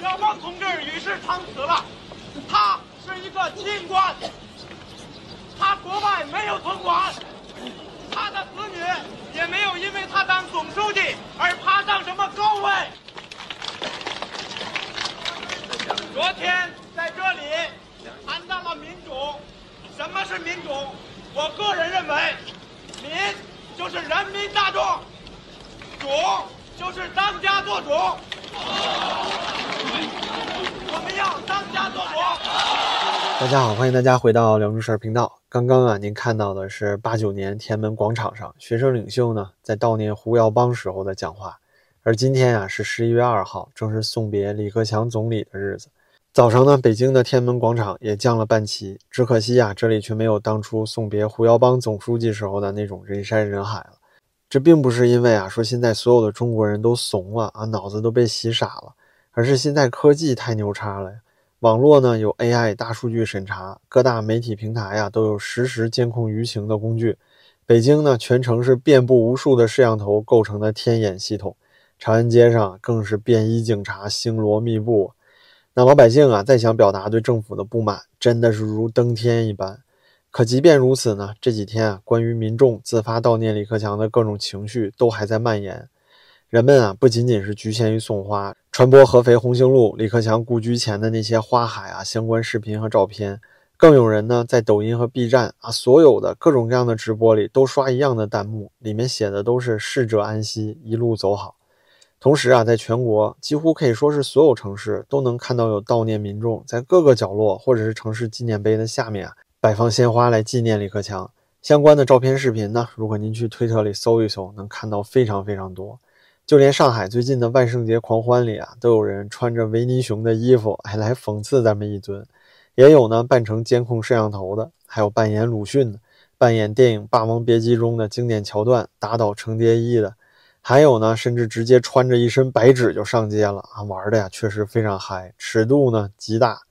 小孟同志与世长辞了，他是一个清官，他国外没有存款，他的子女也没有因为他当总书记而爬上什么高位。昨天在这里谈到了民主，什么是民主？我个人认为，民就是人民大众，主就是当家作主。我们要当家作主。大家好，欢迎大家回到辽中事儿频道。刚刚啊，您看到的是八九年天安门广场上学生领袖呢在悼念胡耀邦时候的讲话，而今天啊是十一月二号，正是送别李克强总理的日子。早上呢，北京的天安门广场也降了半旗，只可惜啊，这里却没有当初送别胡耀邦总书记时候的那种人山人海了。这并不是因为啊，说现在所有的中国人都怂了啊，脑子都被洗傻了，而是现在科技太牛叉了呀。网络呢有 AI 大数据审查，各大媒体平台呀都有实时监控舆情的工具。北京呢全程是遍布无数的摄像头构成的天眼系统，长安街上更是便衣警察星罗密布。那老百姓啊，再想表达对政府的不满，真的是如登天一般。可即便如此呢，这几天啊，关于民众自发悼念李克强的各种情绪都还在蔓延。人们啊，不仅仅是局限于送花、传播合肥红星路李克强故居前的那些花海啊相关视频和照片，更有人呢在抖音和 B 站啊，所有的各种各样的直播里都刷一样的弹幕，里面写的都是“逝者安息，一路走好”。同时啊，在全国几乎可以说是所有城市都能看到有悼念民众在各个角落或者是城市纪念碑的下面啊摆放鲜花来纪念李克强。相关的照片、视频呢，如果您去推特里搜一搜，能看到非常非常多。就连上海最近的万圣节狂欢里啊，都有人穿着维尼熊的衣服，还来讽刺咱们一尊。也有呢扮成监控摄像头的，还有扮演鲁迅的，扮演电影《霸王别姬》中的经典桥段打倒程蝶衣的。还有呢，甚至直接穿着一身白纸就上街了啊！玩的呀，确实非常嗨，尺度呢极大。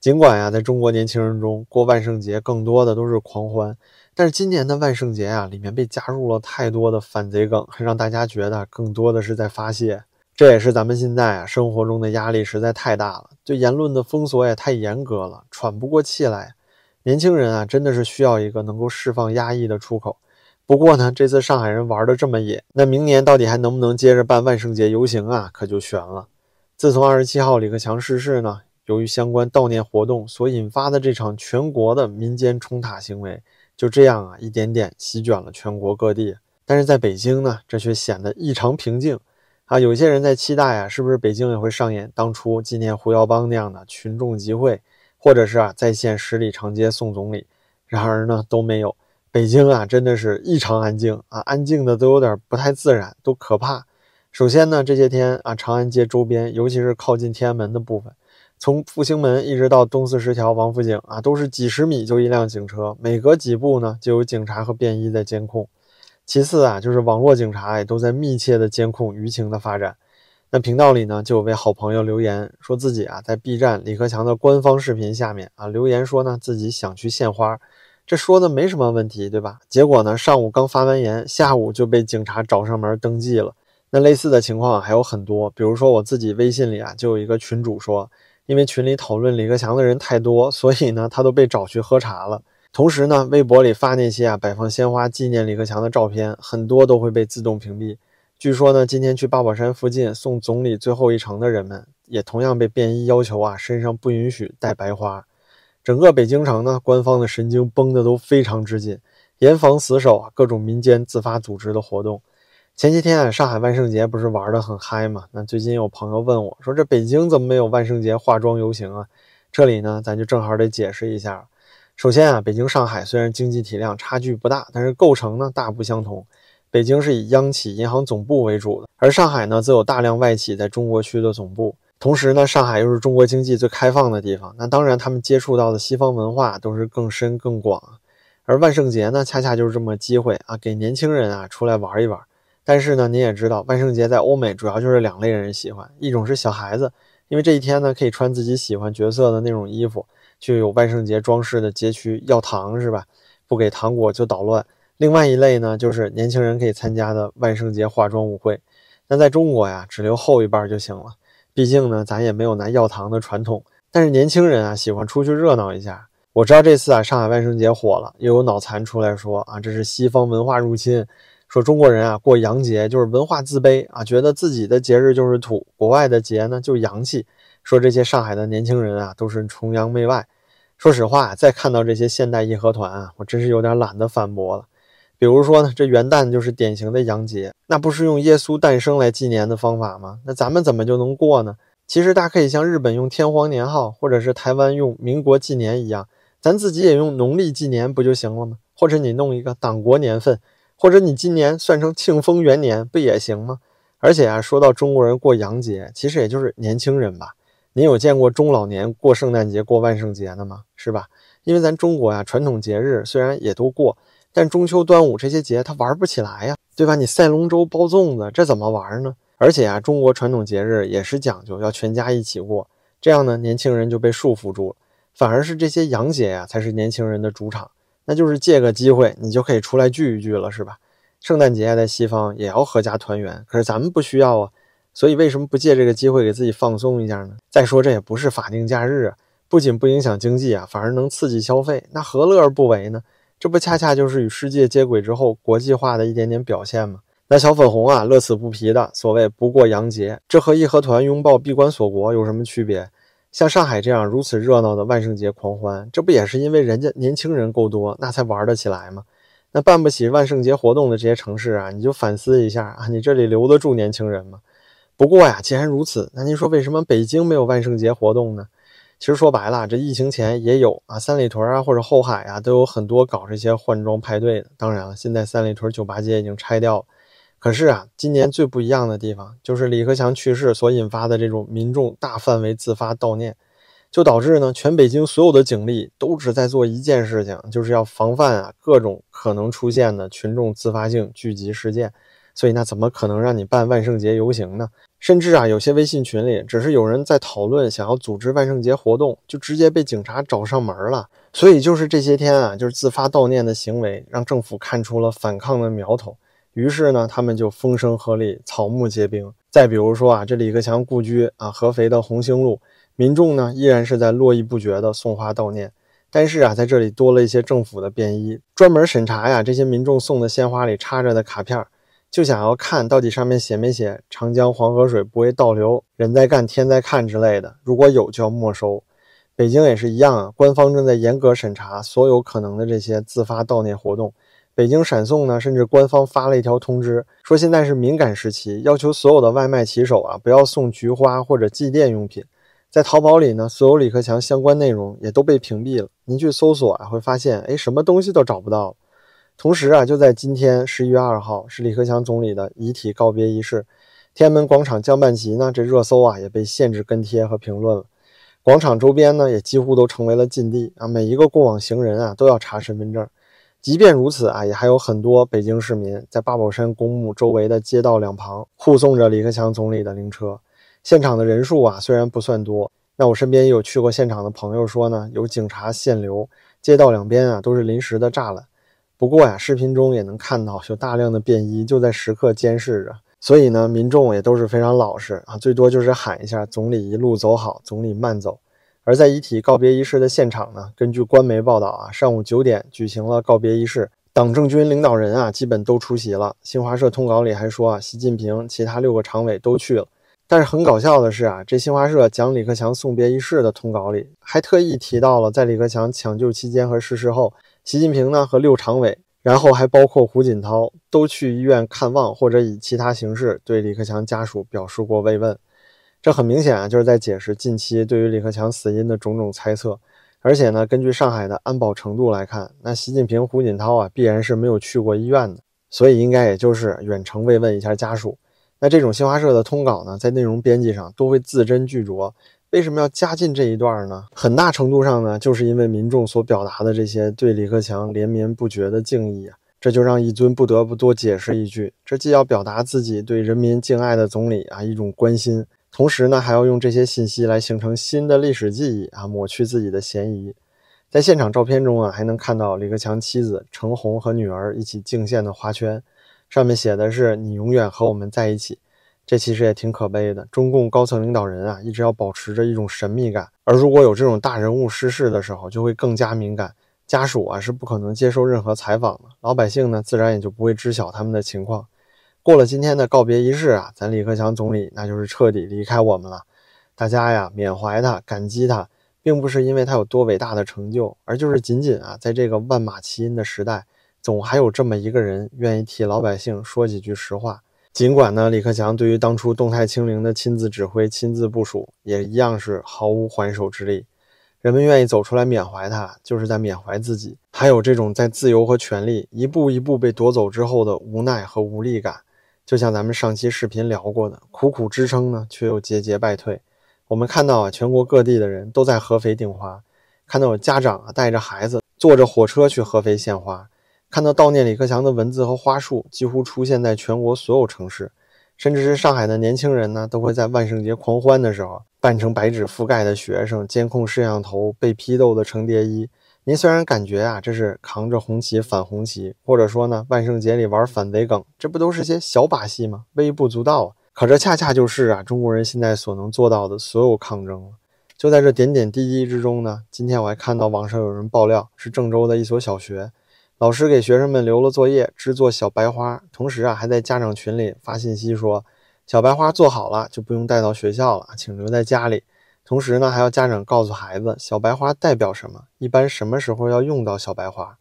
尽管呀，在中国年轻人中过万圣节更多的都是狂欢，但是今年的万圣节啊，里面被加入了太多的反贼梗，还让大家觉得更多的是在发泄。这也是咱们现在啊生活中的压力实在太大了，对言论的封锁也太严格了，喘不过气来。年轻人啊，真的是需要一个能够释放压抑的出口。不过呢，这次上海人玩的这么野，那明年到底还能不能接着办万圣节游行啊？可就悬了。自从二十七号李克强逝世呢，由于相关悼念活动所引发的这场全国的民间冲塔行为，就这样啊，一点点席卷了全国各地。但是在北京呢，这却显得异常平静啊。有些人在期待啊，是不是北京也会上演当初纪念胡耀邦那样的群众集会，或者是啊再现十里长街送总理？然而呢，都没有。北京啊，真的是异常安静啊，安静的都有点不太自然，都可怕。首先呢，这些天啊，长安街周边，尤其是靠近天安门的部分，从复兴门一直到东四十条王府井啊，都是几十米就一辆警车，每隔几步呢就有警察和便衣在监控。其次啊，就是网络警察也都在密切的监控舆情的发展。那频道里呢，就有位好朋友留言说自己啊，在 B 站李克强的官方视频下面啊留言说呢，自己想去献花。这说的没什么问题，对吧？结果呢，上午刚发完言，下午就被警察找上门登记了。那类似的情况还有很多，比如说我自己微信里啊，就有一个群主说，因为群里讨论李克强的人太多，所以呢，他都被找去喝茶了。同时呢，微博里发那些啊摆放鲜花纪念李克强的照片，很多都会被自动屏蔽。据说呢，今天去八宝山附近送总理最后一程的人们，也同样被便衣要求啊，身上不允许带白花。整个北京城呢，官方的神经绷得都非常之紧，严防死守啊，各种民间自发组织的活动。前些天啊，上海万圣节不是玩的很嗨吗？那最近有朋友问我说：“这北京怎么没有万圣节化妆游行啊？”这里呢，咱就正好得解释一下。首先啊，北京、上海虽然经济体量差距不大，但是构成呢大不相同。北京是以央企、银行总部为主的，而上海呢，则有大量外企在中国区的总部。同时呢，上海又是中国经济最开放的地方，那当然他们接触到的西方文化都是更深更广。而万圣节呢，恰恰就是这么机会啊，给年轻人啊出来玩一玩。但是呢，您也知道，万圣节在欧美主要就是两类人喜欢，一种是小孩子，因为这一天呢可以穿自己喜欢角色的那种衣服，去有万圣节装饰的街区要糖是吧？不给糖果就捣乱。另外一类呢，就是年轻人可以参加的万圣节化妆舞会。那在中国呀，只留后一半就行了。毕竟呢，咱也没有拿药糖的传统。但是年轻人啊，喜欢出去热闹一下。我知道这次啊，上海万圣节火了，又有脑残出来说啊，这是西方文化入侵，说中国人啊过洋节就是文化自卑啊，觉得自己的节日就是土，国外的节呢就洋气。说这些上海的年轻人啊，都是崇洋媚外。说实话，再看到这些现代义和团啊，我真是有点懒得反驳了。比如说呢，这元旦就是典型的洋节，那不是用耶稣诞生来纪年的方法吗？那咱们怎么就能过呢？其实大可以像日本用天皇年号，或者是台湾用民国纪年一样，咱自己也用农历纪年不就行了吗？或者你弄一个党国年份，或者你今年算成庆丰元年不也行吗？而且啊，说到中国人过洋节，其实也就是年轻人吧。您有见过中老年过圣诞节、过万圣节的吗？是吧？因为咱中国呀，传统节日虽然也都过，但中秋、端午这些节他玩不起来呀，对吧？你赛龙舟、包粽子，这怎么玩呢？而且啊，中国传统节日也是讲究要全家一起过，这样呢，年轻人就被束缚住了。反而是这些洋节呀，才是年轻人的主场，那就是借个机会，你就可以出来聚一聚了，是吧？圣诞节在西方也要合家团圆，可是咱们不需要啊。所以为什么不借这个机会给自己放松一下呢？再说这也不是法定假日啊，不仅不影响经济啊，反而能刺激消费，那何乐而不为呢？这不恰恰就是与世界接轨之后国际化的一点点表现吗？那小粉红啊，乐此不疲的所谓不过洋节，这和义和团拥抱闭关锁国有什么区别？像上海这样如此热闹的万圣节狂欢，这不也是因为人家年轻人够多，那才玩得起来吗？那办不起万圣节活动的这些城市啊，你就反思一下啊，你这里留得住年轻人吗？不过呀，既然如此，那您说为什么北京没有万圣节活动呢？其实说白了，这疫情前也有啊，三里屯啊或者后海啊都有很多搞这些换装派对的。当然了，现在三里屯酒吧街已经拆掉了。可是啊，今年最不一样的地方就是李克强去世所引发的这种民众大范围自发悼念，就导致呢，全北京所有的警力都只在做一件事情，就是要防范啊各种可能出现的群众自发性聚集事件。所以那怎么可能让你办万圣节游行呢？甚至啊，有些微信群里只是有人在讨论想要组织万圣节活动，就直接被警察找上门了。所以就是这些天啊，就是自发悼念的行为，让政府看出了反抗的苗头。于是呢，他们就风声鹤唳，草木皆兵。再比如说啊，这李克强故居啊，合肥的红星路，民众呢依然是在络绎不绝的送花悼念。但是啊，在这里多了一些政府的便衣，专门审查呀这些民众送的鲜花里插着的卡片。就想要看到底上面写没写“长江黄河水不会倒流，人在干天在看”之类的，如果有就要没收。北京也是一样啊，官方正在严格审查所有可能的这些自发悼念活动。北京闪送呢，甚至官方发了一条通知，说现在是敏感时期，要求所有的外卖骑手啊不要送菊花或者祭奠用品。在淘宝里呢，所有李克强相关内容也都被屏蔽了，您去搜索啊会发现，哎，什么东西都找不到。同时啊，就在今天十一月二号，是李克强总理的遗体告别仪式。天安门广场降半旗呢，这热搜啊也被限制跟贴和评论了。广场周边呢，也几乎都成为了禁地啊，每一个过往行人啊都要查身份证。即便如此啊，也还有很多北京市民在八宝山公墓周围的街道两旁护送着李克强总理的灵车。现场的人数啊虽然不算多，那我身边也有去过现场的朋友说呢，有警察限流，街道两边啊都是临时的栅栏。不过呀，视频中也能看到有大量的便衣就在时刻监视着，所以呢，民众也都是非常老实啊，最多就是喊一下“总理一路走好，总理慢走”。而在遗体告别仪式的现场呢，根据官媒报道啊，上午九点举行了告别仪式，党政军领导人啊基本都出席了。新华社通稿里还说啊，习近平其他六个常委都去了。但是很搞笑的是啊，这新华社讲李克强送别仪式的通稿里还特意提到了在李克强抢救期间和逝世后。习近平呢和六常委，然后还包括胡锦涛，都去医院看望或者以其他形式对李克强家属表示过慰问。这很明显啊，就是在解释近期对于李克强死因的种种猜测。而且呢，根据上海的安保程度来看，那习近平、胡锦涛啊必然是没有去过医院的，所以应该也就是远程慰问一下家属。那这种新华社的通稿呢，在内容编辑上都会字斟句酌。为什么要加进这一段呢？很大程度上呢，就是因为民众所表达的这些对李克强连绵不绝的敬意啊，这就让一尊不得不多解释一句：这既要表达自己对人民敬爱的总理啊一种关心，同时呢，还要用这些信息来形成新的历史记忆啊，抹去自己的嫌疑。在现场照片中啊，还能看到李克强妻子程红和女儿一起敬献的花圈，上面写的是“你永远和我们在一起”。这其实也挺可悲的。中共高层领导人啊，一直要保持着一种神秘感，而如果有这种大人物失事的时候，就会更加敏感。家属啊是不可能接受任何采访的，老百姓呢自然也就不会知晓他们的情况。过了今天的告别仪式啊，咱李克强总理那就是彻底离开我们了。大家呀缅怀他，感激他，并不是因为他有多伟大的成就，而就是仅仅啊在这个万马齐喑的时代，总还有这么一个人愿意替老百姓说几句实话。尽管呢李克强对于当初动态清零的亲自指挥、亲自部署，也一样是毫无还手之力。人们愿意走出来缅怀他，就是在缅怀自己，还有这种在自由和权利一步一步被夺走之后的无奈和无力感。就像咱们上期视频聊过的，苦苦支撑呢，却又节节败退。我们看到啊，全国各地的人都在合肥订花，看到有家长啊带着孩子坐着火车去合肥献花，看到悼念李克强的文字和花束几乎出现在全国所有城市。甚至是上海的年轻人呢，都会在万圣节狂欢的时候扮成白纸覆盖的学生，监控摄像头被批斗的程蝶衣。您虽然感觉啊，这是扛着红旗反红旗，或者说呢，万圣节里玩反贼梗，这不都是些小把戏吗？微不足道啊。可这恰恰就是啊，中国人现在所能做到的所有抗争了。就在这点点滴滴之中呢，今天我还看到网上有人爆料，是郑州的一所小学。老师给学生们留了作业，制作小白花，同时啊，还在家长群里发信息说，小白花做好了就不用带到学校了，请留在家里。同时呢，还要家长告诉孩子，小白花代表什么，一般什么时候要用到小白花。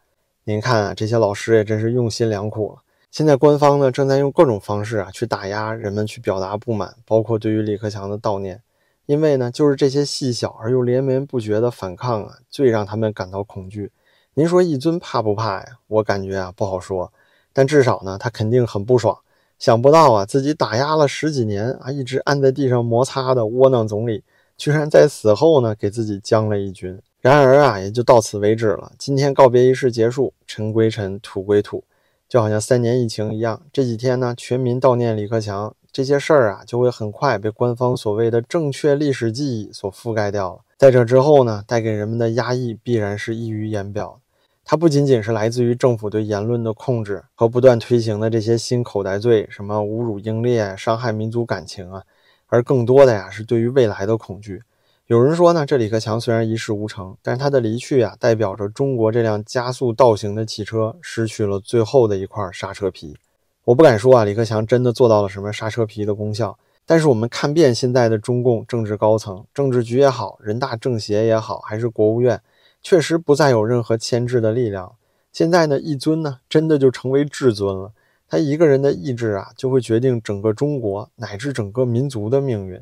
您看啊，这些老师也真是用心良苦了。现在官方呢，正在用各种方式啊，去打压人们去表达不满，包括对于李克强的悼念。因为呢，就是这些细小而又连绵不绝的反抗啊，最让他们感到恐惧。您说一尊怕不怕呀？我感觉啊不好说，但至少呢，他肯定很不爽。想不到啊，自己打压了十几年啊，一直按在地上摩擦的窝囊总理，居然在死后呢给自己将了一军。然而啊，也就到此为止了。今天告别仪式结束，尘归尘，土归土，就好像三年疫情一样。这几天呢，全民悼念李克强，这些事儿啊，就会很快被官方所谓的正确历史记忆所覆盖掉了。在这之后呢，带给人们的压抑必然是溢于言表。它不仅仅是来自于政府对言论的控制和不断推行的这些新口袋罪，什么侮辱英烈、伤害民族感情啊，而更多的呀是对于未来的恐惧。有人说呢，这李克强虽然一事无成，但是他的离去啊，代表着中国这辆加速倒行的汽车失去了最后的一块刹车皮。我不敢说啊，李克强真的做到了什么刹车皮的功效。但是我们看遍现在的中共政治高层、政治局也好，人大政协也好，还是国务院，确实不再有任何牵制的力量。现在呢，一尊呢，真的就成为至尊了。他一个人的意志啊，就会决定整个中国乃至整个民族的命运。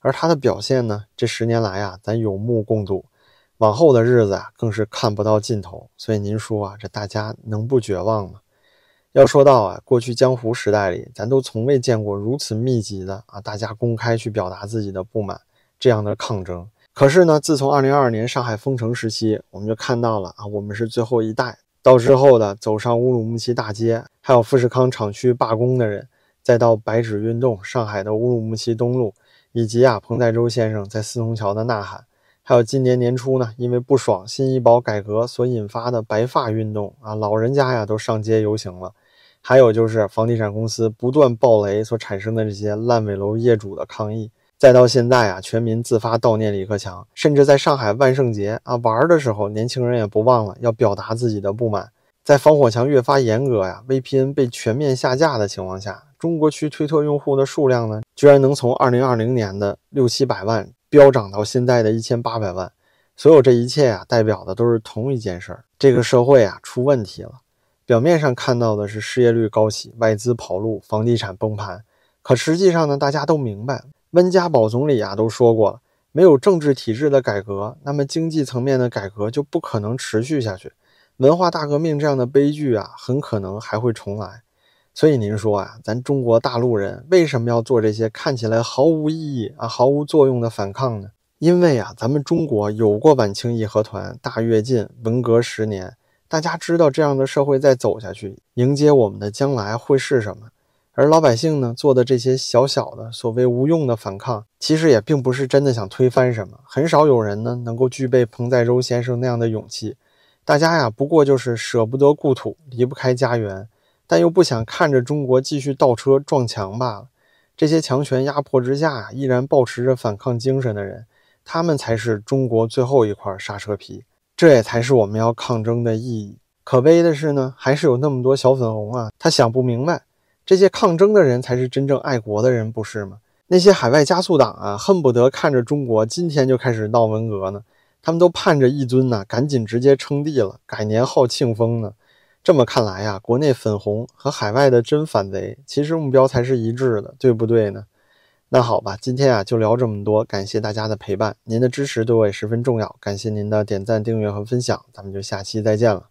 而他的表现呢，这十年来啊，咱有目共睹，往后的日子啊，更是看不到尽头。所以您说啊，这大家能不绝望吗？要说到啊，过去江湖时代里，咱都从未见过如此密集的啊，大家公开去表达自己的不满这样的抗争。可是呢，自从二零二二年上海封城时期，我们就看到了啊，我们是最后一代。到之后的走上乌鲁木齐大街，还有富士康厂区罢工的人，再到白纸运动，上海的乌鲁木齐东路，以及啊彭再洲先生在四通桥的呐喊，还有今年年初呢，因为不爽新医保改革所引发的白发运动啊，老人家呀都上街游行了。还有就是房地产公司不断暴雷所产生的这些烂尾楼业主的抗议，再到现在啊，全民自发悼念李克强，甚至在上海万圣节啊玩的时候，年轻人也不忘了要表达自己的不满。在防火墙越发严格呀，VPN 被全面下架的情况下，中国区推特用户的数量呢，居然能从2020年的六七百万飙涨到现在的一千八百万。所有这一切啊，代表的都是同一件事儿：这个社会啊出问题了。表面上看到的是失业率高起、外资跑路、房地产崩盘，可实际上呢，大家都明白，温家宝总理啊都说过了，没有政治体制的改革，那么经济层面的改革就不可能持续下去，文化大革命这样的悲剧啊，很可能还会重来。所以您说啊，咱中国大陆人为什么要做这些看起来毫无意义啊、毫无作用的反抗呢？因为啊，咱们中国有过晚清义和团、大跃进、文革十年。大家知道这样的社会再走下去，迎接我们的将来会是什么？而老百姓呢，做的这些小小的所谓无用的反抗，其实也并不是真的想推翻什么。很少有人呢能够具备彭在洲先生那样的勇气。大家呀，不过就是舍不得故土，离不开家园，但又不想看着中国继续倒车撞墙罢了。这些强权压迫之下依然保持着反抗精神的人，他们才是中国最后一块刹车皮。这也才是我们要抗争的意义。可悲的是呢，还是有那么多小粉红啊，他想不明白，这些抗争的人才是真正爱国的人，不是吗？那些海外加速党啊，恨不得看着中国今天就开始闹文革呢，他们都盼着一尊呢，赶紧直接称帝了，改年号庆丰呢。这么看来呀，国内粉红和海外的真反贼，其实目标才是一致的，对不对呢？那好吧，今天啊就聊这么多，感谢大家的陪伴，您的支持对我也十分重要，感谢您的点赞、订阅和分享，咱们就下期再见了。